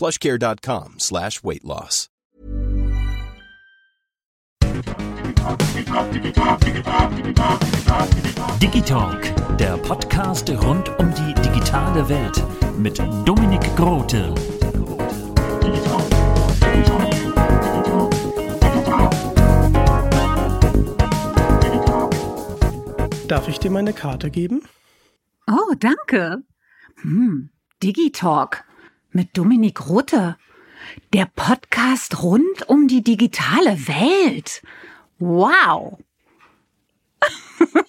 plushcare.com slash weight loss. Digitalk, der Podcast rund um die digitale Welt mit Dominik Grote. Darf ich dir meine Karte geben? Oh, danke. Hm, Digitalk mit Dominik Rutte. Der Podcast rund um die digitale Welt. Wow.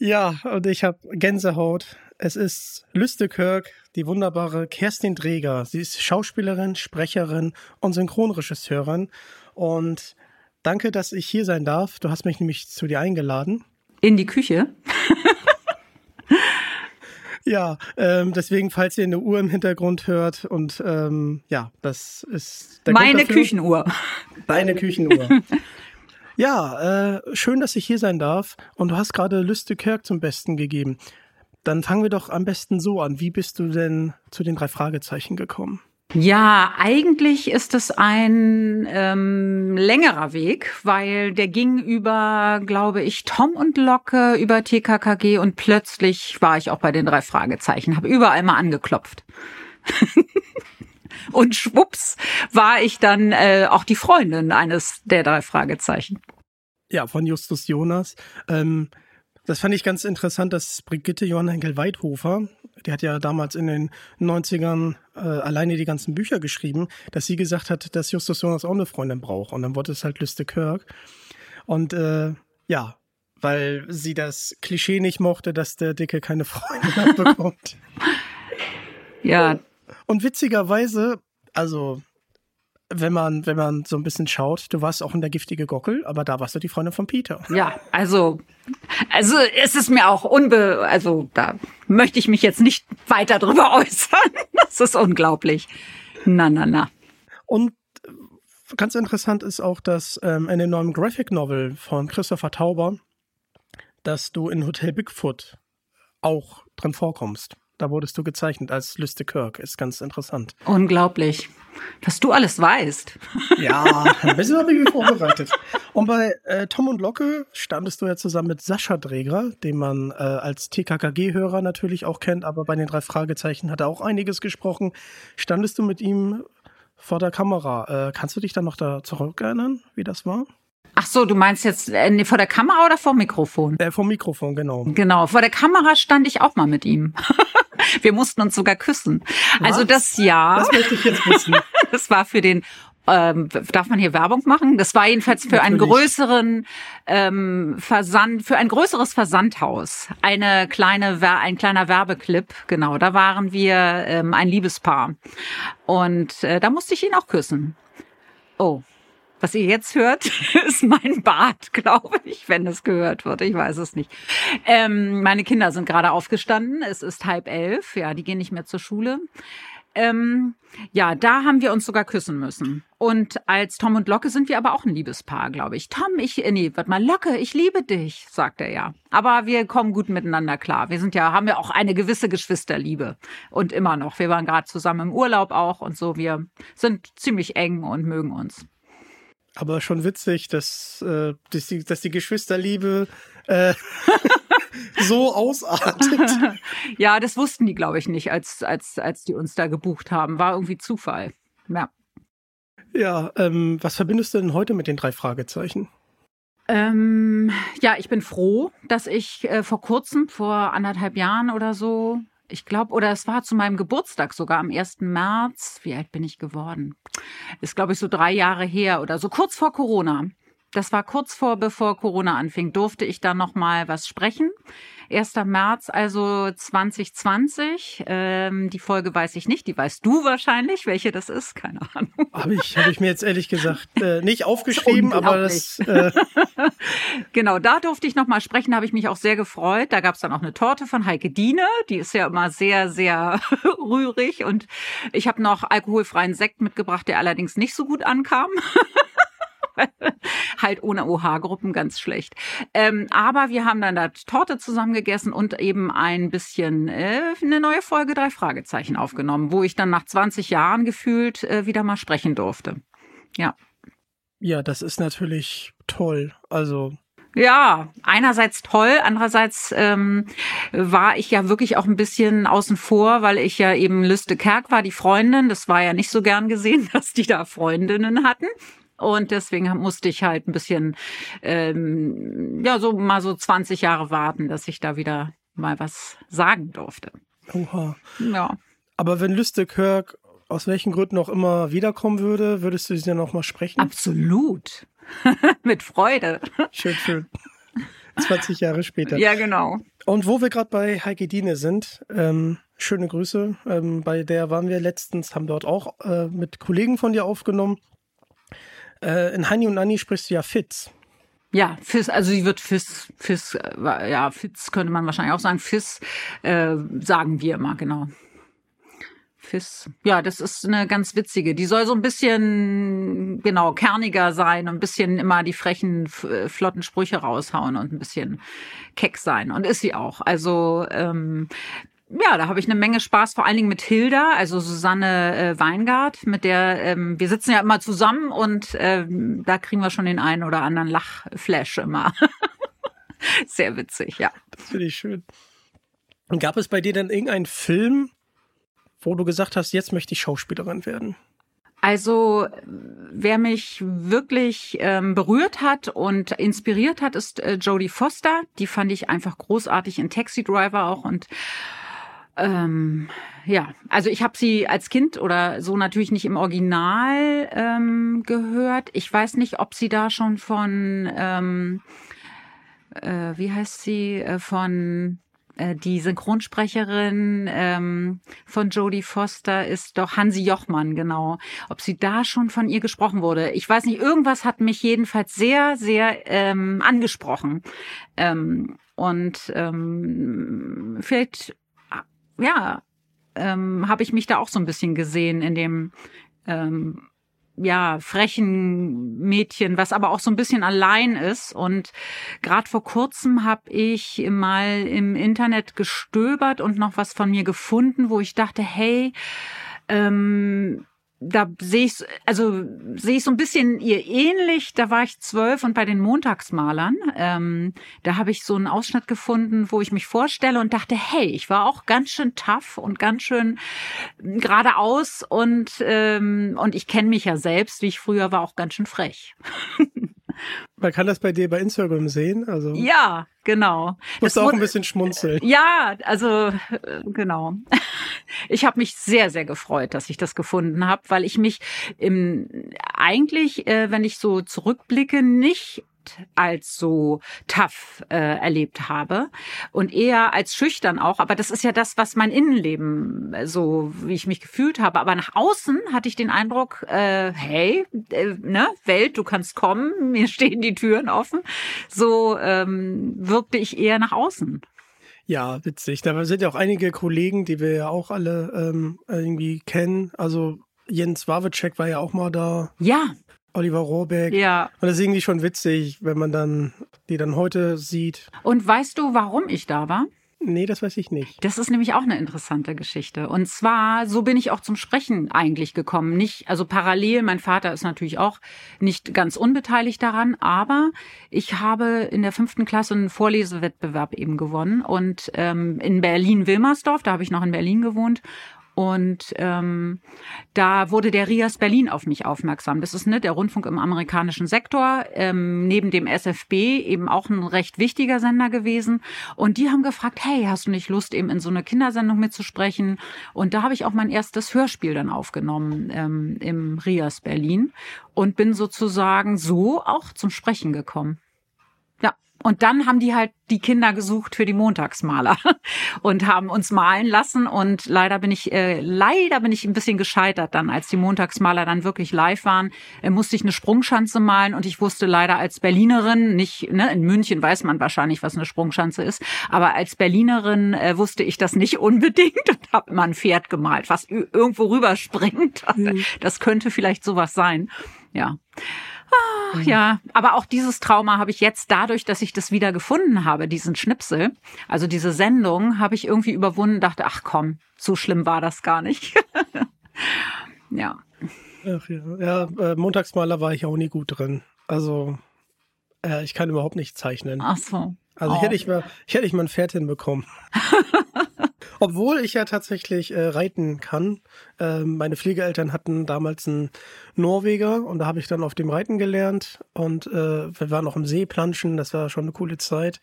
Ja, und ich habe Gänsehaut. Es ist Lüstekirk, die wunderbare Kerstin Dreger. Sie ist Schauspielerin, Sprecherin und Synchronregisseurin. Und danke, dass ich hier sein darf. Du hast mich nämlich zu dir eingeladen. In die Küche. Ja, ähm, deswegen, falls ihr eine Uhr im Hintergrund hört und ähm, ja, das ist der Meine. Küchenuhr. Deine Küchenuhr. ja, äh, schön, dass ich hier sein darf. Und du hast gerade Lüstekirk zum Besten gegeben. Dann fangen wir doch am besten so an. Wie bist du denn zu den drei Fragezeichen gekommen? Ja, eigentlich ist es ein ähm, längerer Weg, weil der ging über, glaube ich, Tom und Locke, über TKKG und plötzlich war ich auch bei den drei Fragezeichen, habe überall mal angeklopft. und schwupps war ich dann äh, auch die Freundin eines der drei Fragezeichen. Ja, von Justus Jonas. Ähm, das fand ich ganz interessant, dass Brigitte Johann Henkel-Weidhofer, die hat ja damals in den 90ern äh, alleine die ganzen Bücher geschrieben, dass sie gesagt hat, dass Justus Jonas auch eine Freundin braucht. Und dann wurde es halt Lüste Kirk. Und äh, ja, weil sie das Klischee nicht mochte, dass der Dicke keine Freundin bekommt. Ja, Und witzigerweise, also wenn man, wenn man so ein bisschen schaut, du warst auch in der giftige Gockel, aber da warst du die Freundin von Peter. ja, also, also es ist mir auch unbe, also da möchte ich mich jetzt nicht weiter drüber äußern. Das ist unglaublich. Na, na, na. Und äh, ganz interessant ist auch, dass ähm, in dem neuen Graphic Novel von Christopher Tauber, dass du in Hotel Bigfoot auch drin vorkommst. Da wurdest du gezeichnet als Lüste Kirk. Ist ganz interessant. Unglaublich. Was du alles weißt. Ja, ein bisschen habe ich mich vorbereitet. Und bei äh, Tom und Locke standest du ja zusammen mit Sascha Dreger, den man äh, als TKKG-Hörer natürlich auch kennt, aber bei den drei Fragezeichen hat er auch einiges gesprochen. Standest du mit ihm vor der Kamera? Äh, kannst du dich dann noch da zurückerinnern, wie das war? Ach so, du meinst jetzt äh, vor der Kamera oder vor dem Mikrofon? Äh, vom Mikrofon, genau. Genau, vor der Kamera stand ich auch mal mit ihm. Wir mussten uns sogar küssen. Also das Jahr, Das möchte ich jetzt wissen. das war für den ähm, darf man hier Werbung machen? Das war jedenfalls für einen Natürlich. größeren ähm, Versand, für ein größeres Versandhaus. Eine kleine, ein kleiner Werbeclip, genau. Da waren wir ähm, ein Liebespaar und äh, da musste ich ihn auch küssen. Oh, was ihr jetzt hört, ist mein Bart, glaube ich, wenn es gehört wird. Ich weiß es nicht. Ähm, meine Kinder sind gerade aufgestanden. Es ist halb elf. Ja, die gehen nicht mehr zur Schule. Ähm, ja, da haben wir uns sogar küssen müssen. Und als Tom und Locke sind wir aber auch ein Liebespaar, glaube ich. Tom, ich, äh, nee, warte mal, Locke, ich liebe dich, sagt er ja. Aber wir kommen gut miteinander klar. Wir sind ja, haben ja auch eine gewisse Geschwisterliebe. Und immer noch. Wir waren gerade zusammen im Urlaub auch und so. Wir sind ziemlich eng und mögen uns. Aber schon witzig, dass, äh, dass, die, dass die Geschwisterliebe äh, so ausartet. Ja, das wussten die, glaube ich, nicht, als, als, als die uns da gebucht haben. War irgendwie Zufall. Ja. Ja, ähm, was verbindest du denn heute mit den drei Fragezeichen? Ähm, ja, ich bin froh, dass ich äh, vor kurzem, vor anderthalb Jahren oder so, ich glaube, oder es war zu meinem Geburtstag sogar am 1. März. Wie alt bin ich geworden? Ist, glaube ich, so drei Jahre her oder so kurz vor Corona. Das war kurz vor, bevor Corona anfing, durfte ich da noch mal was sprechen. 1. März, also 2020. Ähm, die Folge weiß ich nicht, die weißt du wahrscheinlich, welche das ist, keine Ahnung. Habe ich, hab ich mir jetzt ehrlich gesagt äh, nicht aufgeschrieben, aber das. Äh genau, da durfte ich noch mal sprechen, habe ich mich auch sehr gefreut. Da gab es dann auch eine Torte von Heike Diene, die ist ja immer sehr, sehr rührig und ich habe noch alkoholfreien Sekt mitgebracht, der allerdings nicht so gut ankam. halt ohne OH-Gruppen ganz schlecht. Ähm, aber wir haben dann da Torte zusammen gegessen und eben ein bisschen äh, eine neue Folge drei Fragezeichen aufgenommen, wo ich dann nach 20 Jahren gefühlt äh, wieder mal sprechen durfte. Ja. Ja, das ist natürlich toll. Also ja, einerseits toll, andererseits ähm, war ich ja wirklich auch ein bisschen außen vor, weil ich ja eben Lüste Kerk war, die Freundin. Das war ja nicht so gern gesehen, dass die da Freundinnen hatten. Und deswegen musste ich halt ein bisschen, ähm, ja, so mal so 20 Jahre warten, dass ich da wieder mal was sagen durfte. Oha. Ja. Aber wenn Lüste Kirk aus welchen Gründen auch immer wiederkommen würde, würdest du sie dann noch mal sprechen? Absolut. Mit Freude. Schön, schön. 20 Jahre später. Ja, genau. Und wo wir gerade bei Heike Diene sind, ähm, schöne Grüße. Ähm, bei der waren wir letztens, haben dort auch äh, mit Kollegen von dir aufgenommen. Äh, in Hani und Anni sprichst du ja Fitz. Ja, Fizz, also sie wird Fizz, Fizz, äh, ja, Fitz könnte man wahrscheinlich auch sagen. Fizz äh, sagen wir immer, genau. Fizz. Ja, das ist eine ganz witzige. Die soll so ein bisschen, genau, kerniger sein und ein bisschen immer die frechen, äh, flotten Sprüche raushauen und ein bisschen keck sein. Und ist sie auch. Also, ähm, ja, da habe ich eine Menge Spaß, vor allen Dingen mit Hilda, also Susanne äh, Weingart, mit der ähm, wir sitzen ja immer zusammen und ähm, da kriegen wir schon den einen oder anderen Lachflash immer. Sehr witzig, ja. Das finde ich schön. Und gab es bei dir denn irgendeinen Film, wo du gesagt hast, jetzt möchte ich Schauspielerin werden? Also wer mich wirklich ähm, berührt hat und inspiriert hat, ist äh, Jodie Foster. Die fand ich einfach großartig in Taxi Driver auch und ähm, ja, also ich habe sie als Kind oder so natürlich nicht im Original ähm, gehört. Ich weiß nicht, ob sie da schon von, ähm, äh, wie heißt sie, äh, von äh, die Synchronsprecherin ähm, von Jodie Foster ist doch Hansi Jochmann, genau. Ob sie da schon von ihr gesprochen wurde. Ich weiß nicht, irgendwas hat mich jedenfalls sehr, sehr ähm, angesprochen. Ähm, und ähm, vielleicht ja, ähm, habe ich mich da auch so ein bisschen gesehen in dem ähm, ja, frechen Mädchen, was aber auch so ein bisschen allein ist. Und gerade vor kurzem habe ich mal im Internet gestöbert und noch was von mir gefunden, wo ich dachte, hey, ähm, da sehe ich, also sehe ich so ein bisschen ihr ähnlich. Da war ich zwölf und bei den Montagsmalern, ähm, da habe ich so einen Ausschnitt gefunden, wo ich mich vorstelle und dachte, hey, ich war auch ganz schön tough und ganz schön geradeaus und ähm, und ich kenne mich ja selbst, wie ich früher war, auch ganz schön frech. Man kann das bei dir bei Instagram sehen, also. Ja, genau. Musst du auch ein bisschen schmunzeln. Ja, also äh, genau. Ich habe mich sehr, sehr gefreut, dass ich das gefunden habe, weil ich mich im, eigentlich, äh, wenn ich so zurückblicke, nicht als so tough äh, erlebt habe und eher als schüchtern auch. Aber das ist ja das, was mein Innenleben äh, so, wie ich mich gefühlt habe. Aber nach außen hatte ich den Eindruck, äh, hey, äh, ne, Welt, du kannst kommen, mir stehen die Türen offen. So ähm, wirkte ich eher nach außen. Ja, witzig. Da sind ja auch einige Kollegen, die wir ja auch alle ähm, irgendwie kennen. Also Jens Wawitschek war ja auch mal da. Ja. Oliver Rohrbeck. Ja. Und das ist irgendwie schon witzig, wenn man dann die dann heute sieht. Und weißt du, warum ich da war? Nee, das weiß ich nicht. Das ist nämlich auch eine interessante Geschichte. Und zwar, so bin ich auch zum Sprechen eigentlich gekommen. Nicht, also parallel, mein Vater ist natürlich auch nicht ganz unbeteiligt daran, aber ich habe in der fünften Klasse einen Vorlesewettbewerb eben gewonnen und ähm, in Berlin-Wilmersdorf, da habe ich noch in Berlin gewohnt Und ähm, da wurde der RIAS Berlin auf mich aufmerksam. Das ist ne, der Rundfunk im amerikanischen Sektor, ähm, neben dem SFB eben auch ein recht wichtiger Sender gewesen. Und die haben gefragt, hey, hast du nicht Lust, eben in so eine Kindersendung mitzusprechen? Und da habe ich auch mein erstes Hörspiel dann aufgenommen ähm, im RIAS Berlin und bin sozusagen so auch zum Sprechen gekommen. Und dann haben die halt die Kinder gesucht für die Montagsmaler und haben uns malen lassen. Und leider bin ich, äh, leider bin ich ein bisschen gescheitert dann, als die Montagsmaler dann wirklich live waren, äh, musste ich eine Sprungschanze malen und ich wusste leider als Berlinerin nicht, ne, in München weiß man wahrscheinlich, was eine Sprungschanze ist, aber als Berlinerin äh, wusste ich das nicht unbedingt und habe immer ein Pferd gemalt, was irgendwo rüberspringt. Mhm. Das könnte vielleicht sowas sein. Ja. Ach, ja, aber auch dieses Trauma habe ich jetzt dadurch, dass ich das wieder gefunden habe, diesen Schnipsel, also diese Sendung, habe ich irgendwie überwunden, dachte, ach komm, so schlimm war das gar nicht. ja. Ach ja, ja äh, Montagsmaler war ich auch nie gut drin. Also äh, ich kann überhaupt nicht zeichnen. Ach so. Also oh. ich hätte ich mal, ich hätte ich mal ein Pferd hinbekommen. Obwohl ich ja tatsächlich äh, reiten kann. Äh, meine Pflegeeltern hatten damals einen Norweger und da habe ich dann auf dem Reiten gelernt und äh, wir waren auch im See planschen, das war schon eine coole Zeit.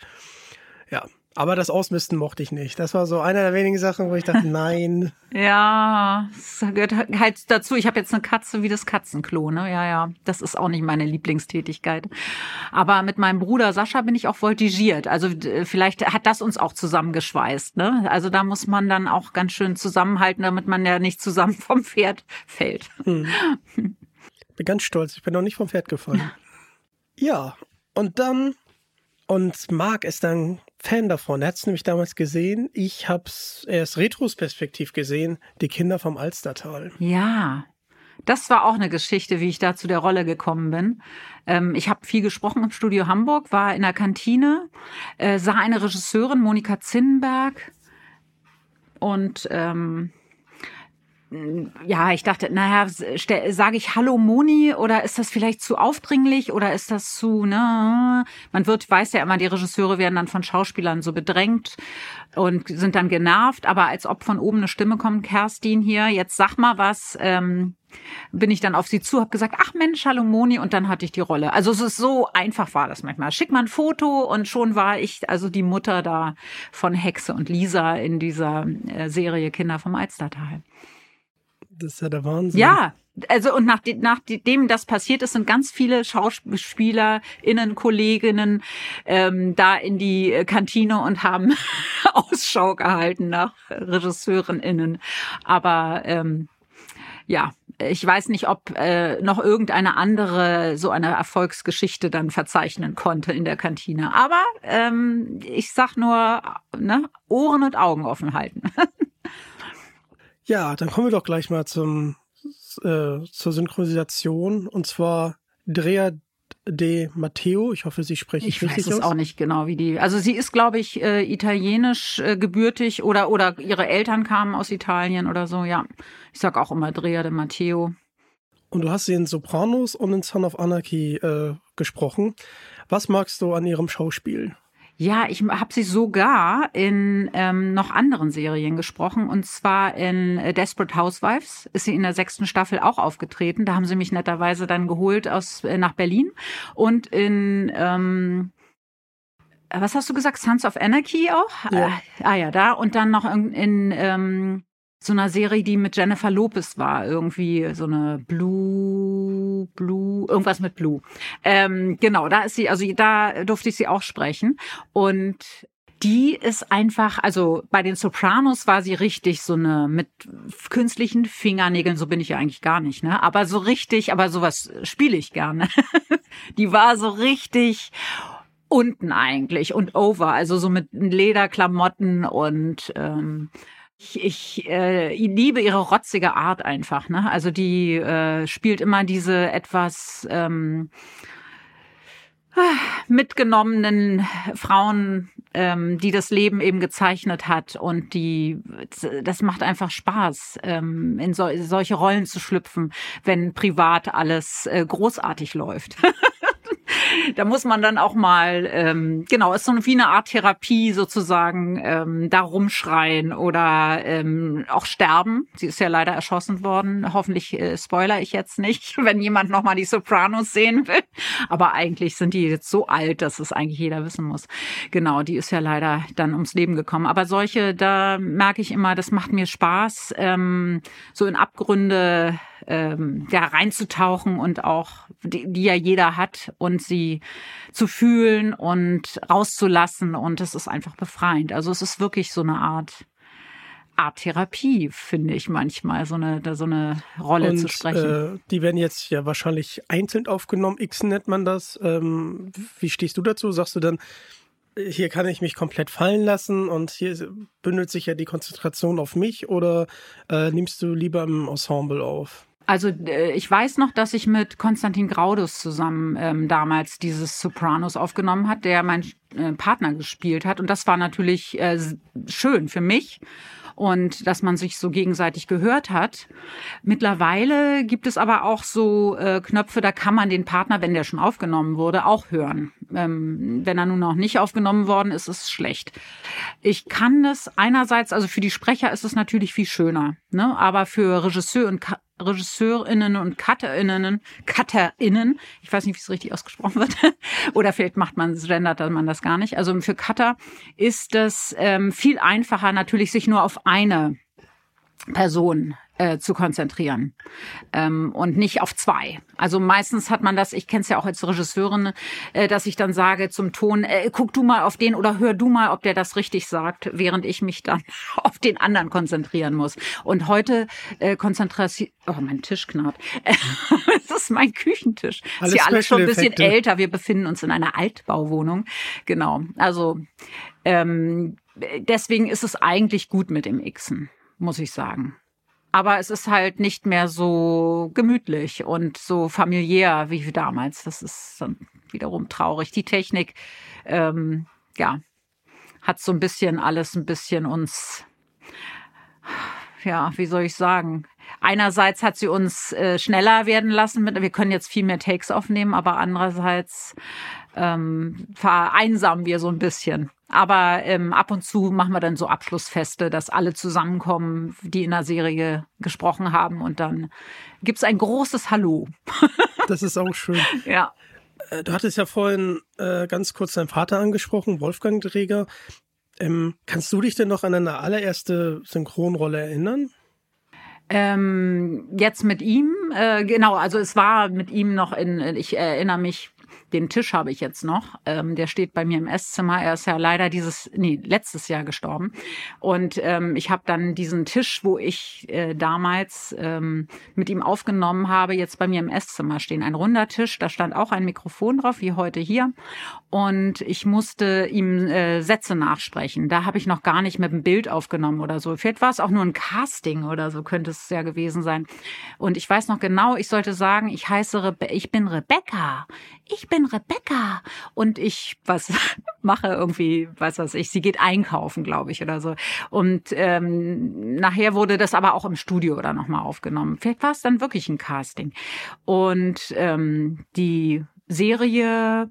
Ja, aber das Ausmisten mochte ich nicht. Das war so einer der wenigen Sachen, wo ich dachte, nein. ja, das gehört halt dazu. Ich habe jetzt eine Katze wie das Katzenklo, ne? Ja, ja. Das ist auch nicht meine Lieblingstätigkeit. Aber mit meinem Bruder Sascha bin ich auch voltigiert. Also vielleicht hat das uns auch zusammengeschweißt, ne? Also da muss man dann auch ganz schön zusammenhalten, damit man ja nicht zusammen vom Pferd fällt. Hm. Bin ganz stolz. Ich bin noch nicht vom Pferd gefallen. ja. Und dann und Marc ist dann Fan davon. Er hat es nämlich damals gesehen. Ich habe es erst retrospektiv gesehen, die Kinder vom Alstertal. Ja, das war auch eine Geschichte, wie ich da zu der Rolle gekommen bin. Ähm, ich habe viel gesprochen im Studio Hamburg, war in der Kantine, äh, sah eine Regisseurin, Monika Zinnenberg, und ähm, ja, ich dachte, naja, sage ich Hallo Moni oder ist das vielleicht zu aufdringlich oder ist das zu, ne? Man wird, weiß ja immer, die Regisseure werden dann von Schauspielern so bedrängt und sind dann genervt, aber als ob von oben eine Stimme kommt, Kerstin hier, jetzt sag mal was, ähm, bin ich dann auf sie zu, habe gesagt, ach Mensch, hallo Moni und dann hatte ich die Rolle. Also es ist so einfach war das manchmal. Schick mal ein Foto und schon war ich also die Mutter da von Hexe und Lisa in dieser äh, Serie Kinder vom Alstertal. Das ist ja der Wahnsinn. Ja, also und nach, nachdem das passiert ist, sind ganz viele SchauspielerInnen, Kolleginnen ähm, da in die Kantine und haben Ausschau gehalten nach RegisseurInnen. Aber ähm, ja, ich weiß nicht, ob äh, noch irgendeine andere so eine Erfolgsgeschichte dann verzeichnen konnte in der Kantine. Aber ähm, ich sag nur, ne, Ohren und Augen offen halten. Ja, dann kommen wir doch gleich mal zum, äh, zur Synchronisation. Und zwar Drea de Matteo. Ich hoffe, Sie sprechen ich richtig weiß es aus. auch nicht genau, wie die. Also sie ist, glaube ich, äh, italienisch äh, gebürtig oder oder ihre Eltern kamen aus Italien oder so. Ja, ich sag auch immer Drea de Matteo. Und du hast sie in Sopranos und in Son of Anarchy äh, gesprochen. Was magst du an ihrem Schauspiel? Ja, ich habe sie sogar in ähm, noch anderen Serien gesprochen. Und zwar in äh, Desperate Housewives ist sie in der sechsten Staffel auch aufgetreten. Da haben sie mich netterweise dann geholt aus äh, nach Berlin. Und in ähm, was hast du gesagt? Sons of Anarchy auch? Ja. Äh, ah ja, da. Und dann noch in, in ähm, so einer Serie, die mit Jennifer Lopez war, irgendwie so eine Blue, Blue, irgendwas mit Blue. Ähm, genau, da ist sie, also da durfte ich sie auch sprechen. Und die ist einfach, also bei den Sopranos war sie richtig so eine mit künstlichen Fingernägeln, so bin ich ja eigentlich gar nicht, ne? Aber so richtig, aber sowas spiele ich gerne. die war so richtig unten eigentlich und over, also so mit Lederklamotten und ähm, ich, ich äh, liebe ihre rotzige Art einfach. Ne? Also die äh, spielt immer diese etwas ähm, mitgenommenen Frauen, ähm, die das Leben eben gezeichnet hat und die das macht einfach Spaß, ähm, in so, solche Rollen zu schlüpfen, wenn privat alles äh, großartig läuft. da muss man dann auch mal, ähm, genau, ist so wie eine Art Therapie sozusagen, ähm, da rumschreien oder ähm, auch sterben. Sie ist ja leider erschossen worden. Hoffentlich äh, spoiler ich jetzt nicht, wenn jemand nochmal die Sopranos sehen will. Aber eigentlich sind die jetzt so alt, dass es eigentlich jeder wissen muss. Genau, die ist ja leider dann ums Leben gekommen. Aber solche, da merke ich immer, das macht mir Spaß, ähm, so in Abgründe ähm, ja, reinzutauchen und auch, die, die ja jeder hat und sie zu fühlen und rauszulassen und es ist einfach befreiend. Also es ist wirklich so eine Art Art Therapie, finde ich manchmal, so eine, so eine Rolle und, zu sprechen. Äh, die werden jetzt ja wahrscheinlich einzeln aufgenommen. X nennt man das. Ähm, wie stehst du dazu? Sagst du dann, hier kann ich mich komplett fallen lassen und hier bündelt sich ja die Konzentration auf mich oder äh, nimmst du lieber im Ensemble auf? Also äh, ich weiß noch, dass ich mit Konstantin Graudus zusammen ähm, damals dieses Sopranos aufgenommen hat, der mein äh, Partner gespielt hat. Und das war natürlich äh, schön für mich und dass man sich so gegenseitig gehört hat. Mittlerweile gibt es aber auch so äh, Knöpfe, da kann man den Partner, wenn der schon aufgenommen wurde, auch hören. Ähm, wenn er nun noch nicht aufgenommen worden ist, ist es schlecht. Ich kann das einerseits, also für die Sprecher ist es natürlich viel schöner, ne? aber für Regisseur und Regisseurinnen und Cutterinnen, Cutterinnen, ich weiß nicht, wie es richtig ausgesprochen wird, oder vielleicht macht man, gendert man das gar nicht. Also für Cutter ist es ähm, viel einfacher, natürlich sich nur auf eine Person äh, zu konzentrieren ähm, und nicht auf zwei. Also meistens hat man das, ich kenne es ja auch als Regisseurin, äh, dass ich dann sage zum Ton, äh, guck du mal auf den oder hör du mal, ob der das richtig sagt, während ich mich dann auf den anderen konzentrieren muss. Und heute äh, konzentriert, oh mein Tisch knarrt, das ist mein Küchentisch. Alles ist ja alles schon ein bisschen älter. Wir befinden uns in einer Altbauwohnung. Genau. Also ähm, deswegen ist es eigentlich gut mit dem Xen, muss ich sagen aber es ist halt nicht mehr so gemütlich und so familiär wie damals. Das ist dann wiederum traurig. Die Technik, ähm, ja, hat so ein bisschen alles ein bisschen uns, ja, wie soll ich sagen? Einerseits hat sie uns äh, schneller werden lassen, mit, wir können jetzt viel mehr Takes aufnehmen, aber andererseits ähm, vereinsamen wir so ein bisschen. Aber ähm, ab und zu machen wir dann so Abschlussfeste, dass alle zusammenkommen, die in der Serie gesprochen haben und dann gibt's ein großes Hallo. das ist auch schön. Ja. Äh, du hattest ja vorhin äh, ganz kurz deinen Vater angesprochen, Wolfgang Dreger. Ähm, kannst du dich denn noch an deine allererste Synchronrolle erinnern? Ähm, jetzt mit ihm, äh, genau, also es war mit ihm noch in, ich erinnere mich den Tisch habe ich jetzt noch. Ähm, der steht bei mir im Esszimmer. Er ist ja leider dieses, nee, letztes Jahr gestorben. Und ähm, ich habe dann diesen Tisch, wo ich äh, damals ähm, mit ihm aufgenommen habe, jetzt bei mir im Esszimmer stehen. Ein runder Tisch, da stand auch ein Mikrofon drauf, wie heute hier. Und ich musste ihm äh, Sätze nachsprechen. Da habe ich noch gar nicht mit dem Bild aufgenommen oder so. Vielleicht war es auch nur ein Casting oder so, könnte es ja gewesen sein. Und ich weiß noch genau, ich sollte sagen, ich heiße, Rebe ich bin Rebecca. Ich bin Rebecca und ich was mache irgendwie, was weiß ich, sie geht einkaufen, glaube ich, oder so. Und ähm, nachher wurde das aber auch im Studio oder nochmal aufgenommen. Vielleicht war es dann wirklich ein Casting. Und ähm, die Serie,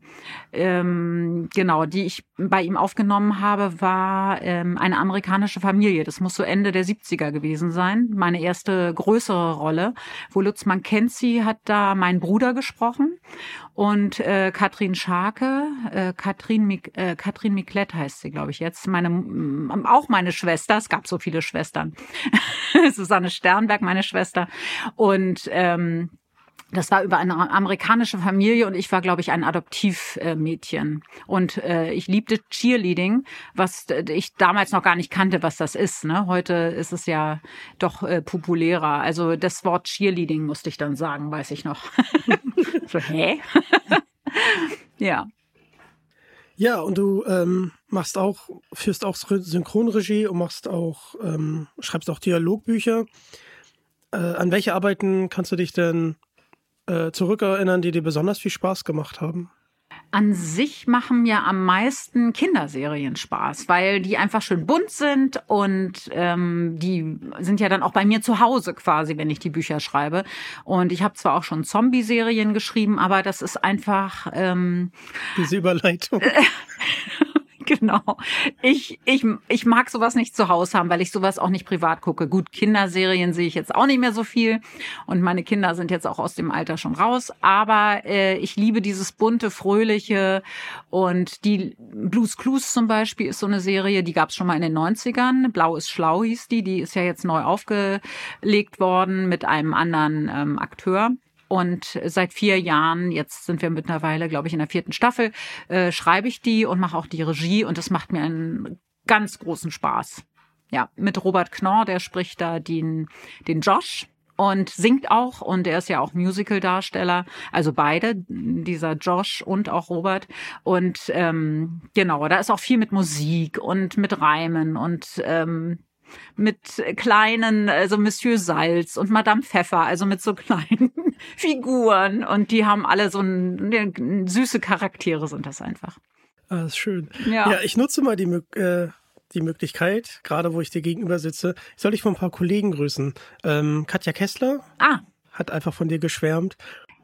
ähm, genau, die ich bei ihm aufgenommen habe, war ähm, eine amerikanische Familie. Das muss so Ende der 70er gewesen sein. Meine erste größere Rolle. Wo Lutz Mackenzie hat da meinen Bruder gesprochen und äh, Katrin Scharke, äh, Katrin, Mik äh, Katrin Miklet heißt sie, glaube ich jetzt, meine auch meine Schwester. Es gab so viele Schwestern. Susanne Sternberg, meine Schwester. Und ähm, das war über eine amerikanische Familie und ich war, glaube ich, ein Adoptivmädchen. Und äh, ich liebte Cheerleading, was ich damals noch gar nicht kannte, was das ist. Ne? Heute ist es ja doch äh, populärer. Also das Wort Cheerleading musste ich dann sagen, weiß ich noch. so, hä? ja. Ja, und du ähm, machst auch, führst auch Synchronregie und machst auch, ähm, schreibst auch Dialogbücher. Äh, an welche Arbeiten kannst du dich denn äh, zurückerinnern, die dir besonders viel Spaß gemacht haben? An sich machen mir am meisten Kinderserien Spaß, weil die einfach schön bunt sind und ähm, die sind ja dann auch bei mir zu Hause quasi, wenn ich die Bücher schreibe. Und ich habe zwar auch schon Zombie-Serien geschrieben, aber das ist einfach ähm, diese Überleitung. Genau. Ich, ich, ich mag sowas nicht zu Hause haben, weil ich sowas auch nicht privat gucke. Gut, Kinderserien sehe ich jetzt auch nicht mehr so viel. Und meine Kinder sind jetzt auch aus dem Alter schon raus. Aber äh, ich liebe dieses bunte, fröhliche. Und die Blues Clues zum Beispiel ist so eine Serie, die gab es schon mal in den 90ern. Blau ist schlau hieß die. Die ist ja jetzt neu aufgelegt worden mit einem anderen ähm, Akteur. Und seit vier Jahren, jetzt sind wir mittlerweile, glaube ich, in der vierten Staffel, äh, schreibe ich die und mache auch die Regie und das macht mir einen ganz großen Spaß. Ja, mit Robert Knorr, der spricht da den, den Josh und singt auch und er ist ja auch Musical-Darsteller, also beide, dieser Josh und auch Robert. Und ähm, genau, da ist auch viel mit Musik und mit Reimen und ähm, mit kleinen, also Monsieur Salz und Madame Pfeffer, also mit so kleinen Figuren. Und die haben alle so ein, ne, süße Charaktere sind das einfach. Ah, das ist schön. Ja, ja ich nutze mal die, äh, die Möglichkeit, gerade wo ich dir gegenüber sitze, soll ich von ein paar Kollegen grüßen. Ähm, Katja Kessler ah. hat einfach von dir geschwärmt.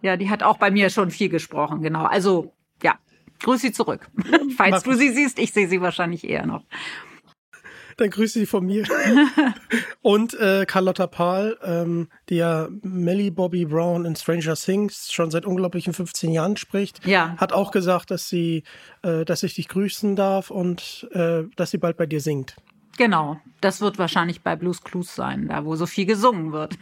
Ja, die hat auch bei mir schon viel gesprochen, genau. Also, ja, grüß sie zurück. Falls du sie siehst, ich sehe sie wahrscheinlich eher noch. Dann grüße sie von mir. und äh, Carlotta Pahl, ähm, die ja Melly Bobby Brown in Stranger Things schon seit unglaublichen 15 Jahren spricht, ja. hat auch gesagt, dass sie, äh, dass ich dich grüßen darf und äh, dass sie bald bei dir singt. Genau, das wird wahrscheinlich bei Blues Clues sein, da wo so viel gesungen wird.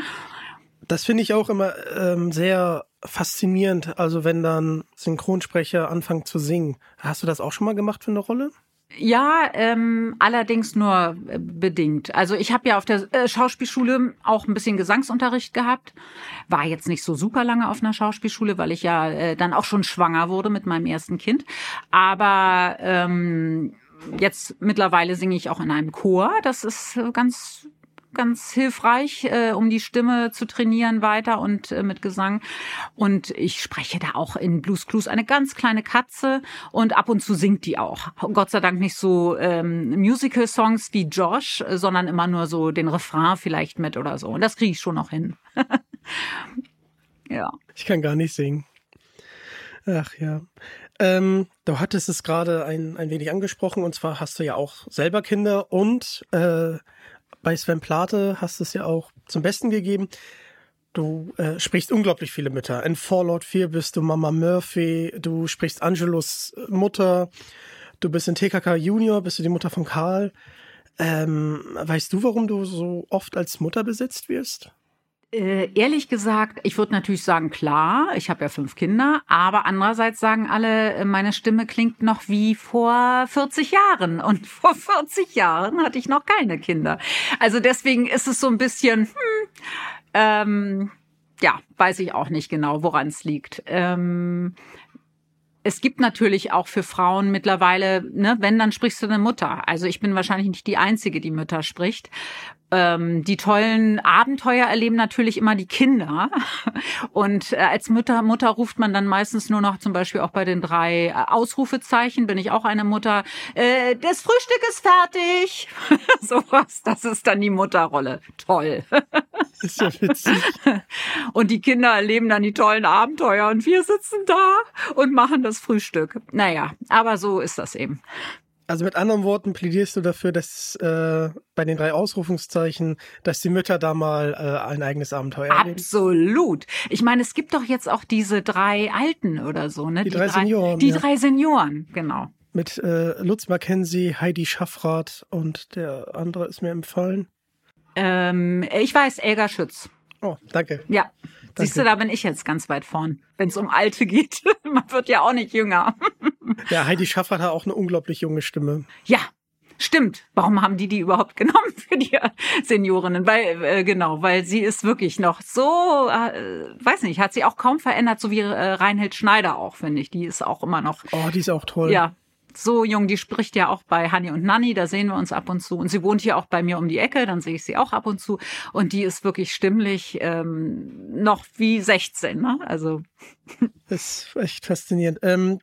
das finde ich auch immer ähm, sehr faszinierend. Also wenn dann Synchronsprecher anfangen zu singen. Hast du das auch schon mal gemacht für eine Rolle? Ja, ähm, allerdings nur äh, bedingt. Also ich habe ja auf der äh, Schauspielschule auch ein bisschen Gesangsunterricht gehabt. War jetzt nicht so super lange auf einer Schauspielschule, weil ich ja äh, dann auch schon schwanger wurde mit meinem ersten Kind. Aber ähm, jetzt mittlerweile singe ich auch in einem Chor. Das ist ganz ganz hilfreich, äh, um die Stimme zu trainieren weiter und äh, mit Gesang. Und ich spreche da auch in Blues Clues eine ganz kleine Katze und ab und zu singt die auch. Gott sei Dank nicht so ähm, Musical-Songs wie Josh, sondern immer nur so den Refrain vielleicht mit oder so. Und das kriege ich schon noch hin. ja. Ich kann gar nicht singen. Ach ja. Ähm, du hattest es gerade ein, ein wenig angesprochen und zwar hast du ja auch selber Kinder und äh, bei Sven Plate hast es ja auch zum Besten gegeben. Du äh, sprichst unglaublich viele Mütter. In Fallout 4 bist du Mama Murphy, du sprichst Angelos Mutter, du bist in TKK Junior, bist du die Mutter von Karl. Ähm, weißt du, warum du so oft als Mutter besetzt wirst? Äh, ehrlich gesagt, ich würde natürlich sagen, klar, ich habe ja fünf Kinder, aber andererseits sagen alle, äh, meine Stimme klingt noch wie vor 40 Jahren und vor 40 Jahren hatte ich noch keine Kinder. Also deswegen ist es so ein bisschen, hm, ähm, ja, weiß ich auch nicht genau, woran es liegt. Ähm, es gibt natürlich auch für Frauen mittlerweile, ne, wenn, dann sprichst du eine Mutter. Also ich bin wahrscheinlich nicht die Einzige, die Mütter spricht ähm, die tollen Abenteuer erleben natürlich immer die Kinder. Und äh, als Mutter, Mutter ruft man dann meistens nur noch zum Beispiel auch bei den drei äh, Ausrufezeichen, bin ich auch eine Mutter, äh, das Frühstück ist fertig. Sowas, das ist dann die Mutterrolle. Toll. ist ja witzig. Und die Kinder erleben dann die tollen Abenteuer und wir sitzen da und machen das Frühstück. Naja, aber so ist das eben. Also mit anderen Worten plädierst du dafür, dass äh, bei den drei Ausrufungszeichen, dass die Mütter da mal äh, ein eigenes Abenteuer erleben? Absolut. Ich meine, es gibt doch jetzt auch diese drei Alten oder so, ne? Die, die drei, Senioren. Die ja. drei Senioren, genau. Mit äh, Lutz Mackenzie, Heidi Schaffrath und der andere ist mir empfallen. Ähm, ich weiß, Elga Schütz. Oh, danke. Ja. Danke. Siehst du, da bin ich jetzt ganz weit vorn, wenn es um Alte geht. Man wird ja auch nicht jünger. Ja, Heidi Schaffert hat auch eine unglaublich junge Stimme. Ja, Stimmt. Warum haben die die überhaupt genommen für die Seniorinnen? Weil äh, genau, weil sie ist wirklich noch so, äh, weiß nicht, hat sie auch kaum verändert, so wie äh, Reinhild Schneider auch, finde ich. Die ist auch immer noch. Oh, die ist auch toll. Ja, so jung, die spricht ja auch bei Honey und Nanny, da sehen wir uns ab und zu. Und sie wohnt hier auch bei mir um die Ecke, dann sehe ich sie auch ab und zu. Und die ist wirklich stimmlich ähm, noch wie 16, ne? Also. Das ist echt faszinierend. Ähm,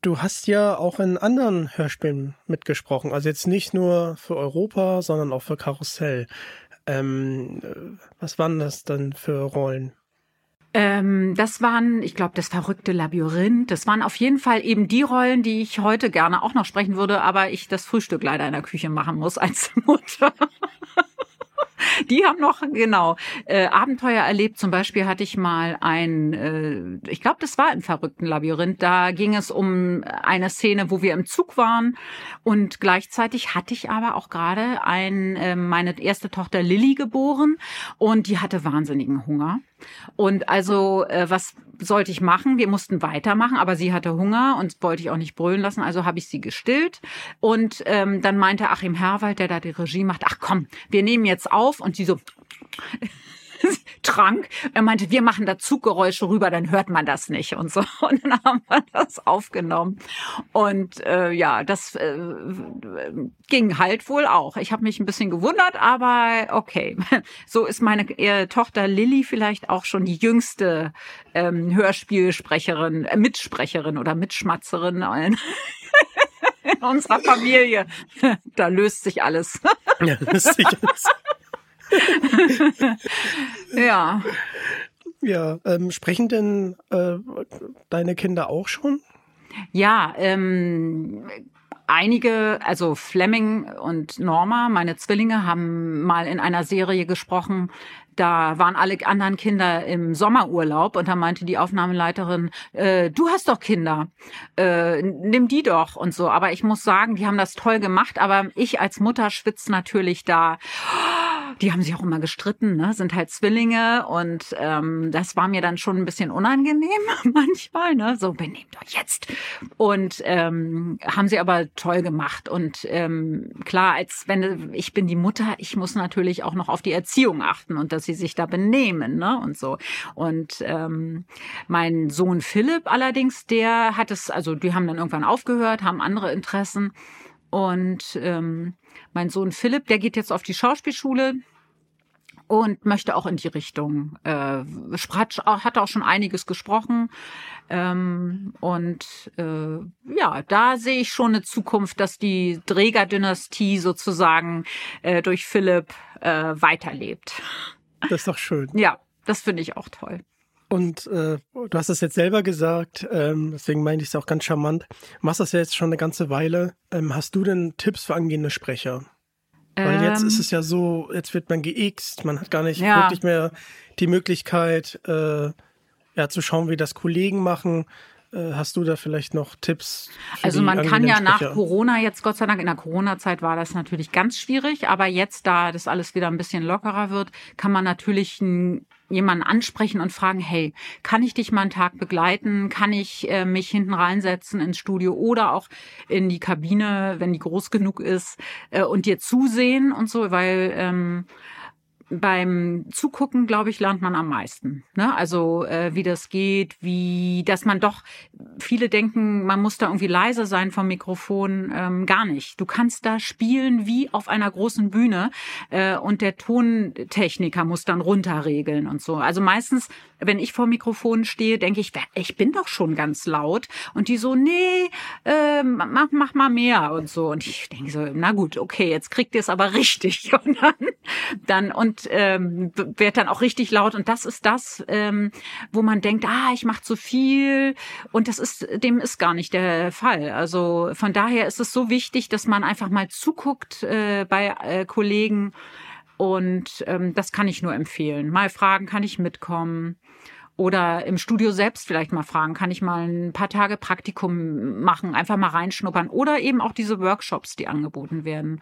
du hast ja auch in anderen Hörspielen mitgesprochen. Also jetzt nicht nur für Europa, sondern auch für Karussell. Ähm, was waren das dann für Rollen? Ähm, das waren, ich glaube, das verrückte Labyrinth. Das waren auf jeden Fall eben die Rollen, die ich heute gerne auch noch sprechen würde, aber ich das Frühstück leider in der Küche machen muss als Mutter. Die haben noch, genau, äh, Abenteuer erlebt. Zum Beispiel hatte ich mal ein, äh, ich glaube, das war im verrückten Labyrinth. Da ging es um eine Szene, wo wir im Zug waren. Und gleichzeitig hatte ich aber auch gerade ein, äh, meine erste Tochter Lilly geboren. Und die hatte wahnsinnigen Hunger. Und also, äh, was sollte ich machen? Wir mussten weitermachen, aber sie hatte Hunger und wollte ich auch nicht brüllen lassen, also habe ich sie gestillt. Und ähm, dann meinte Achim Herwald, der da die Regie macht, ach komm, wir nehmen jetzt auf und sie so trank. Er meinte, wir machen da Zuggeräusche rüber, dann hört man das nicht und so. Und dann haben wir das aufgenommen. Und äh, ja, das äh, ging halt wohl auch. Ich habe mich ein bisschen gewundert, aber okay. So ist meine äh, Tochter Lilly vielleicht auch schon die jüngste ähm, Hörspielsprecherin, äh, Mitsprecherin oder Mitschmatzerin in unserer Familie. Da löst sich alles. Ja, löst sich alles. ja. Ja, ähm, sprechen denn äh, deine Kinder auch schon? Ja, ähm, einige, also Fleming und Norma, meine Zwillinge, haben mal in einer Serie gesprochen. Da waren alle anderen Kinder im Sommerurlaub und da meinte die Aufnahmeleiterin, äh, du hast doch Kinder, äh, nimm die doch und so. Aber ich muss sagen, die haben das toll gemacht, aber ich als Mutter schwitze natürlich da. Die haben sich auch immer gestritten, ne? sind halt Zwillinge und ähm, das war mir dann schon ein bisschen unangenehm manchmal, ne? so benehmt euch jetzt. Und ähm, haben sie aber toll gemacht und ähm, klar, als wenn ich bin die Mutter, ich muss natürlich auch noch auf die Erziehung achten und dass sie sich da benehmen ne? und so. Und ähm, mein Sohn Philipp allerdings, der hat es, also die haben dann irgendwann aufgehört, haben andere Interessen. Und ähm, mein Sohn Philipp, der geht jetzt auf die Schauspielschule und möchte auch in die Richtung. Äh, hat, auch schon einiges gesprochen. Ähm, und äh, ja, da sehe ich schon eine Zukunft, dass die Dräger-Dynastie sozusagen äh, durch Philipp äh, weiterlebt. Das ist doch schön. Ja, das finde ich auch toll. Und äh, du hast es jetzt selber gesagt, ähm, deswegen meine ich es auch ganz charmant. Du machst das ja jetzt schon eine ganze Weile. Ähm, hast du denn Tipps für angehende Sprecher? Weil ähm, jetzt ist es ja so, jetzt wird man geixt, man hat gar nicht ja. wirklich mehr die Möglichkeit, äh, ja, zu schauen, wie das Kollegen machen. Äh, hast du da vielleicht noch Tipps? also man kann ja nach Corona jetzt, Gott sei Dank, in der Corona-Zeit war das natürlich ganz schwierig, aber jetzt, da das alles wieder ein bisschen lockerer wird, kann man natürlich jemanden ansprechen und fragen, hey, kann ich dich mal einen Tag begleiten? Kann ich äh, mich hinten reinsetzen ins Studio oder auch in die Kabine, wenn die groß genug ist, äh, und dir zusehen und so, weil ähm, beim Zugucken, glaube ich, lernt man am meisten. Ne? Also äh, wie das geht, wie, dass man doch, viele denken, man muss da irgendwie leise sein vom Mikrofon. Ähm, gar nicht. Du kannst da spielen wie auf einer großen Bühne äh, und der Tontechniker muss dann runterregeln und so. Also meistens, wenn ich vor Mikrofon stehe, denke ich, ich bin doch schon ganz laut. Und die so, nee, äh, mach, mach mal mehr und so. Und ich denke so, na gut, okay, jetzt kriegt ihr es aber richtig. Und dann, dann und ähm, wird dann auch richtig laut. Und das ist das, ähm, wo man denkt, ah, ich mache zu viel. Und das ist, dem ist gar nicht der Fall. Also von daher ist es so wichtig, dass man einfach mal zuguckt äh, bei äh, Kollegen. Und ähm, das kann ich nur empfehlen. Mal fragen, kann ich mitkommen? Oder im Studio selbst vielleicht mal fragen, kann ich mal ein paar Tage Praktikum machen, einfach mal reinschnuppern. Oder eben auch diese Workshops, die angeboten werden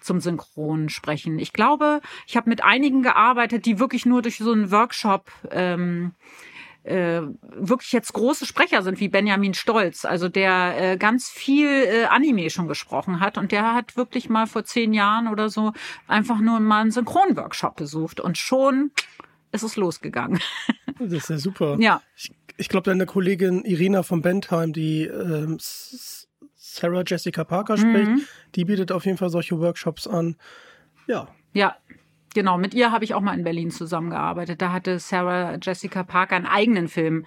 zum Synchronsprechen. Ich glaube, ich habe mit einigen gearbeitet, die wirklich nur durch so einen Workshop ähm, äh, wirklich jetzt große Sprecher sind, wie Benjamin Stolz, also der äh, ganz viel äh, Anime schon gesprochen hat und der hat wirklich mal vor zehn Jahren oder so einfach nur mal einen Synchronworkshop besucht und schon ist es losgegangen. Das ist ja super. Ja. Ich, ich glaube, deine Kollegin Irina von Bentheim, die ähm, Sarah Jessica Parker spricht. Die bietet auf jeden Fall solche Workshops an. Ja, Ja, genau. Mit ihr habe ich auch mal in Berlin zusammengearbeitet. Da hatte Sarah Jessica Parker einen eigenen Film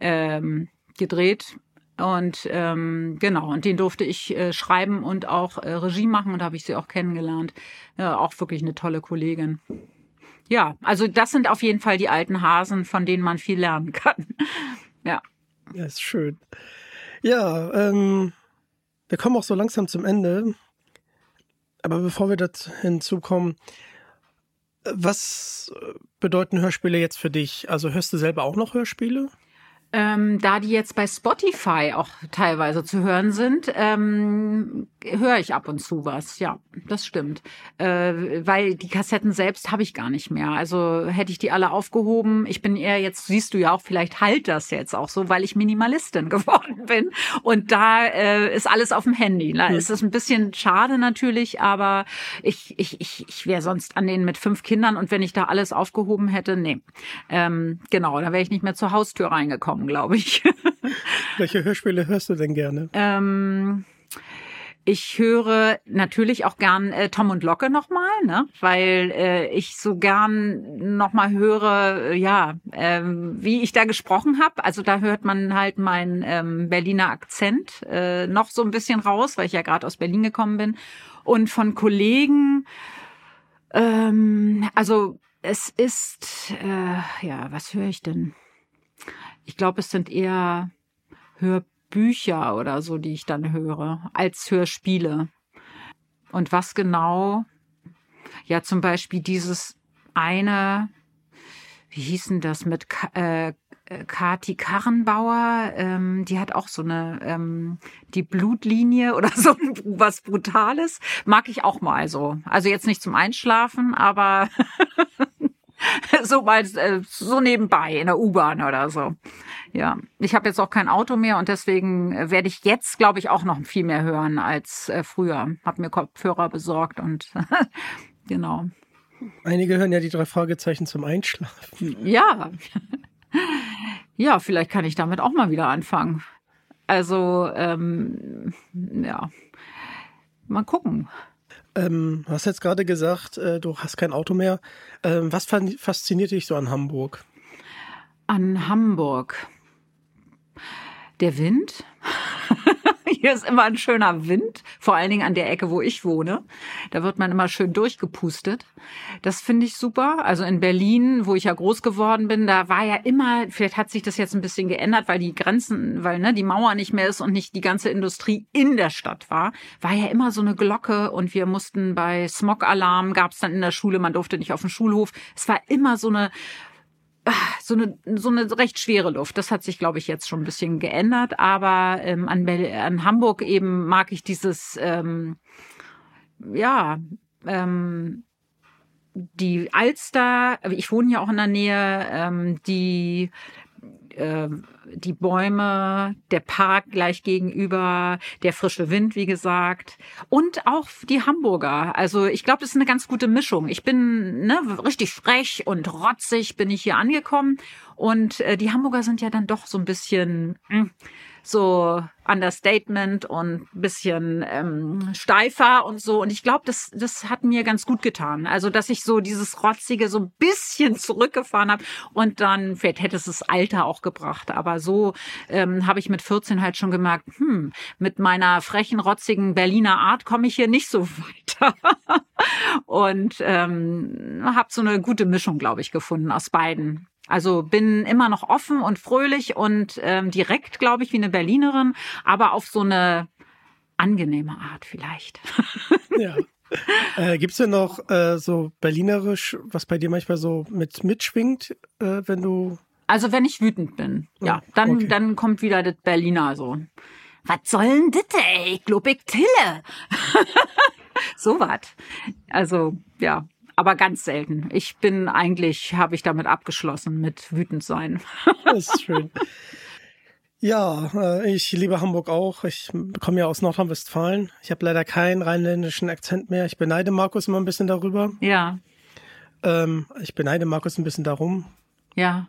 ähm, gedreht. Und ähm, genau, und den durfte ich äh, schreiben und auch äh, Regie machen und da habe ich sie auch kennengelernt. Ja, auch wirklich eine tolle Kollegin. Ja, also das sind auf jeden Fall die alten Hasen, von denen man viel lernen kann. Ja. Ja, ist schön. Ja, ähm, wir kommen auch so langsam zum Ende. Aber bevor wir dazu hinzukommen, was bedeuten Hörspiele jetzt für dich? Also hörst du selber auch noch Hörspiele? Ähm, da die jetzt bei Spotify auch teilweise zu hören sind, ähm, höre ich ab und zu was. Ja, das stimmt. Äh, weil die Kassetten selbst habe ich gar nicht mehr. Also hätte ich die alle aufgehoben. Ich bin eher jetzt, siehst du ja auch, vielleicht halt das jetzt auch so, weil ich Minimalistin geworden bin. Und da äh, ist alles auf dem Handy. Da ist es ein bisschen schade natürlich, aber ich, ich, ich, ich wäre sonst an denen mit fünf Kindern und wenn ich da alles aufgehoben hätte, nee. Ähm, genau, da wäre ich nicht mehr zur Haustür reingekommen, glaube ich. Welche Hörspiele hörst du denn gerne? ähm, ich höre natürlich auch gern äh, Tom und Locke nochmal, ne? weil äh, ich so gern nochmal höre, äh, ja, ähm, wie ich da gesprochen habe. Also da hört man halt meinen ähm, Berliner Akzent äh, noch so ein bisschen raus, weil ich ja gerade aus Berlin gekommen bin. Und von Kollegen, ähm, also es ist, äh, ja, was höre ich denn? Ich glaube, es sind eher Hörbücher oder so, die ich dann höre, als Hörspiele. Und was genau? Ja, zum Beispiel dieses eine, wie hieß denn das mit äh, Kati Karrenbauer, ähm, die hat auch so eine, ähm, die Blutlinie oder so was Brutales. Mag ich auch mal so. Also jetzt nicht zum Einschlafen, aber so mal äh, so nebenbei in der U-Bahn oder so. Ja, ich habe jetzt auch kein Auto mehr und deswegen äh, werde ich jetzt, glaube ich, auch noch viel mehr hören als äh, früher. Hab mir Kopfhörer besorgt und genau. Einige hören ja die drei Fragezeichen zum Einschlafen. Ja. Ja, vielleicht kann ich damit auch mal wieder anfangen. Also, ähm, ja. Mal gucken. Ähm, du hast jetzt gerade gesagt, äh, du hast kein Auto mehr. Ähm, was fasziniert dich so an Hamburg? An Hamburg. Der Wind. Hier ist immer ein schöner Wind, vor allen Dingen an der Ecke, wo ich wohne. Da wird man immer schön durchgepustet. Das finde ich super. Also in Berlin, wo ich ja groß geworden bin, da war ja immer, vielleicht hat sich das jetzt ein bisschen geändert, weil die Grenzen, weil ne, die Mauer nicht mehr ist und nicht die ganze Industrie in der Stadt war, war ja immer so eine Glocke und wir mussten bei Smog-Alarm, gab es dann in der Schule, man durfte nicht auf den Schulhof. Es war immer so eine so eine, so eine recht schwere Luft. Das hat sich, glaube ich, jetzt schon ein bisschen geändert. Aber ähm, an, Bel an Hamburg eben mag ich dieses, ähm, ja, ähm, die Alster, ich wohne ja auch in der Nähe, ähm, die äh, die Bäume, der Park gleich gegenüber, der frische Wind, wie gesagt, und auch die Hamburger. Also ich glaube, das ist eine ganz gute Mischung. Ich bin ne, richtig frech und rotzig bin ich hier angekommen und äh, die Hamburger sind ja dann doch so ein bisschen mh, so Understatement und bisschen ähm, steifer und so. Und ich glaube, das, das hat mir ganz gut getan. Also, dass ich so dieses Rotzige so ein bisschen zurückgefahren habe und dann, vielleicht hätte es das Alter auch gebracht. Aber so ähm, habe ich mit 14 halt schon gemerkt, hm, mit meiner frechen, rotzigen Berliner Art komme ich hier nicht so weiter. und ähm, habe so eine gute Mischung, glaube ich, gefunden aus beiden. Also bin immer noch offen und fröhlich und ähm, direkt, glaube ich, wie eine Berlinerin, aber auf so eine angenehme Art vielleicht. Ja. Äh, Gibt es denn noch äh, so berlinerisch, was bei dir manchmal so mit mitschwingt, äh, wenn du. Also wenn ich wütend bin, ja, Oh, dann, okay. dann kommt wieder das Berliner so. Was soll denn das, ey? Ich tille. so was. Also, ja, aber ganz selten. Ich bin eigentlich, habe ich damit abgeschlossen mit wütend sein. Das ist schön. Ja, äh, ich liebe Hamburg auch. Ich komme ja aus Nordrhein-Westfalen. Ich habe leider keinen rheinländischen Akzent mehr. Ich beneide Markus immer ein bisschen darüber. ja, Ähm, ich beneide Markus ein bisschen darum. ja.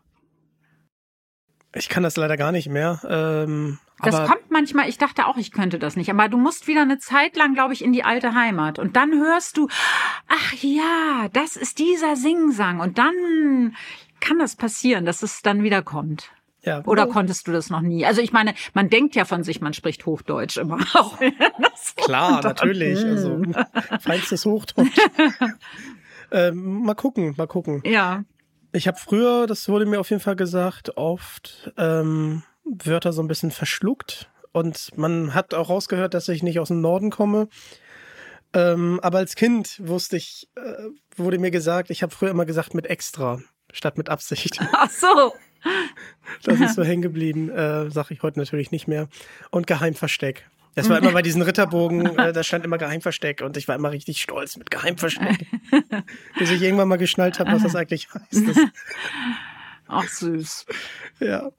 Ich kann das leider gar nicht mehr. Ähm, Das Aber- kommt manchmal, ich dachte auch, ich könnte das nicht, aber du musst wieder eine Zeit lang, glaube ich, in die alte Heimat und dann hörst du, ach ja, das ist dieser Singsang und dann kann das passieren, dass es dann wieder kommt. Ja. Oder konntest du das noch nie? Also ich meine, man denkt ja von sich, man spricht Hochdeutsch immer. Auch Klar, natürlich. Also feinstes Hochdeutsch. ähm, mal gucken, mal gucken. ja, Ich habe früher, das wurde mir auf jeden Fall gesagt, oft ähm, Wörter so ein bisschen verschluckt. Und man hat auch rausgehört, dass ich nicht aus dem Norden komme. Ähm, aber als Kind wusste ich, äh, wurde mir gesagt, ich habe früher immer gesagt mit extra statt mit Absicht. ach so. Das ist so hängen geblieben, äh, sage ich heute natürlich nicht mehr. Und Geheimversteck. Das war immer bei diesen Ritterbogen, äh, da stand immer Geheimversteck und ich war immer richtig stolz mit Geheimversteck. Bis ich irgendwann mal geschnallt habe, was das eigentlich heißt. Das, Ach süß. Ja,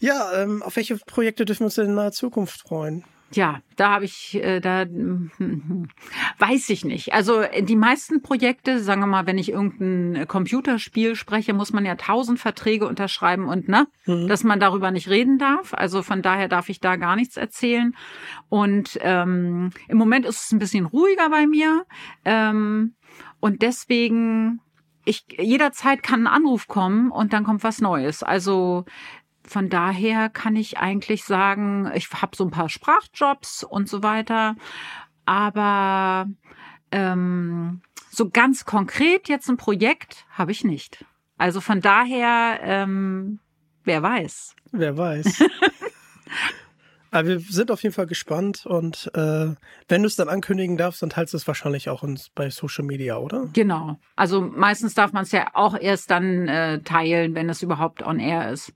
ja ähm, auf welche Projekte dürfen wir uns denn in naher Zukunft freuen? Ja, da habe ich, äh, da hm, weiß ich nicht. Also äh, die meisten Projekte, sagen wir mal, wenn ich irgendein äh, Computerspiel spreche, muss man ja tausend Verträge unterschreiben und ne, dass man darüber nicht reden darf. Also von daher darf ich da gar nichts erzählen. Und ähm, im Moment ist es ein bisschen ruhiger bei mir ähm, und deswegen ich jederzeit kann ein Anruf kommen und dann kommt was Neues. Also von daher kann ich eigentlich sagen, ich habe so ein paar Sprachjobs und so weiter, aber ähm, so ganz konkret jetzt ein Projekt habe ich nicht. Also von daher, ähm, wer weiß. Wer weiß. Aber wir sind auf jeden Fall gespannt und äh, wenn du es dann ankündigen darfst, dann teilst du es wahrscheinlich auch uns bei Social Media, oder? Genau. Also meistens darf man es ja auch erst dann äh, teilen, wenn es überhaupt on air ist.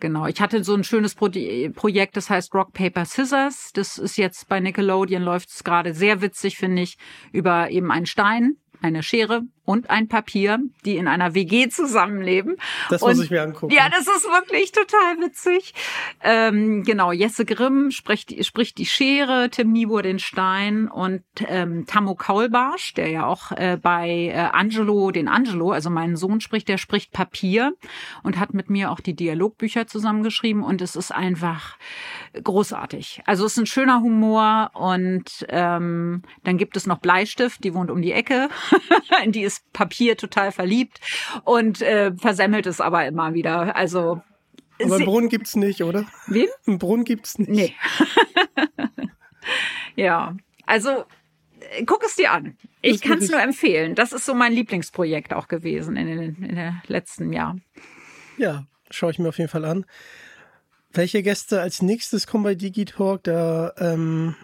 Genau. Ich hatte so ein schönes Pro Projekt, das heißt Rock Paper Scissors. Das ist jetzt bei Nickelodeon läuft es gerade sehr witzig, finde ich, über eben einen Stein, eine Schere und ein Papier, die in einer WG zusammenleben. Das und, muss ich mir angucken. Ja, das ist wirklich total witzig. Ähm, genau, Jesse Grimm spricht, spricht die Schere, Tim Niebuhr den Stein und ähm, Tammo Kaulbarsch, der ja auch äh, bei äh, Angelo, den Angelo, also meinen Sohn spricht, der spricht Papier und hat mit mir auch die Dialogbücher zusammengeschrieben und es ist einfach großartig. Also es ist ein schöner Humor und ähm, dann gibt es noch Bleistift, die wohnt um die Ecke, die ist Papier total verliebt und äh, versemmelt es aber immer wieder. Also Aber einen Brunnen gibt's nicht, oder? Wen? Einen Brunnen gibt's nicht. Nee. ja, also guck es dir an. Ich kann es nur empfehlen. Das ist so mein Lieblingsprojekt auch gewesen in den, in den letzten Jahren. Ja, schaue ich mir auf jeden Fall an. Welche Gäste als nächstes kommen bei Digitalk? Da ähm,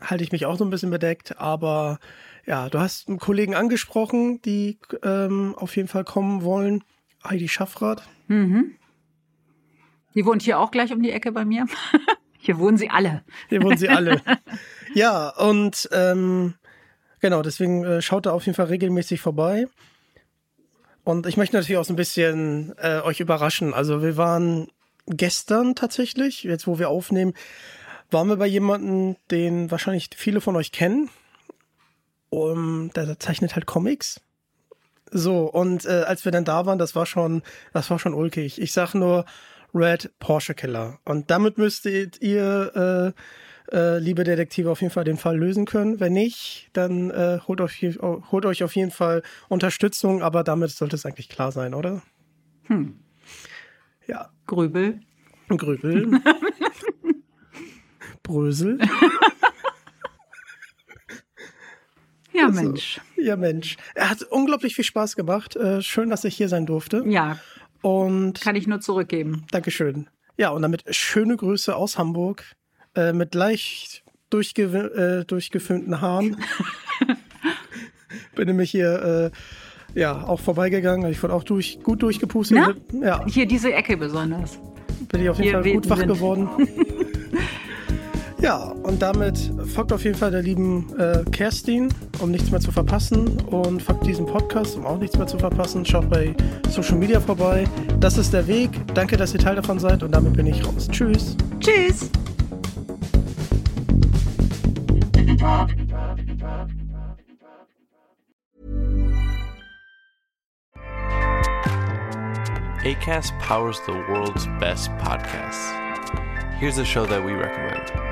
halte ich mich auch so ein bisschen bedeckt, aber ja, du hast einen Kollegen angesprochen, die ähm, auf jeden Fall kommen wollen. Heidi Schaffrath. Die wohnt hier auch gleich um die Ecke bei mir. Hier wohnen sie alle. Hier wohnen sie alle. ja, und ähm, genau, deswegen äh, schaut da auf jeden Fall regelmäßig vorbei. Und ich möchte natürlich auch so ein bisschen äh, euch überraschen. Also wir waren gestern tatsächlich, jetzt wo wir aufnehmen, waren wir bei jemandem, den wahrscheinlich viele von euch kennen. Um, der zeichnet halt Comics. So, und äh, als wir dann da waren, das war schon, das war schon ulkig. Ich sag nur Red Porsche Killer. Und damit müsstet ihr, äh, äh, liebe Detektive, auf jeden Fall den Fall lösen können. Wenn nicht, dann äh, holt, euch, holt euch auf jeden Fall Unterstützung, aber damit sollte es eigentlich klar sein, oder? Hm. Ja, Grübel. Grübel. Brösel. Ja, Also. Mensch. Ja, Mensch. Er hat unglaublich viel Spaß gemacht. Äh, schön, dass ich hier sein durfte. Ja, Und kann ich nur zurückgeben. Dankeschön. Ja, und damit schöne Grüße aus Hamburg äh, mit leicht durchge äh, durchgeföhnten Haaren. Bin nämlich hier äh, ja auch vorbeigegangen. Ich wurde auch durch, gut durchgepustet. Na? Ja, Hier diese Ecke besonders. bin ich auf jeden Hier Fall gut wach sind. geworden. ja, und damit folgt auf jeden Fall der lieben äh, Kerstin, um nichts mehr zu verpassen. Und folgt diesem Podcast, um auch nichts mehr zu verpassen. Schaut bei Social Media vorbei. Das ist der Weg. Danke, dass ihr Teil davon seid. Und damit bin ich raus. Tschüss. Tschüss. ACAST powers the world's best podcasts. Here's a show that we recommend.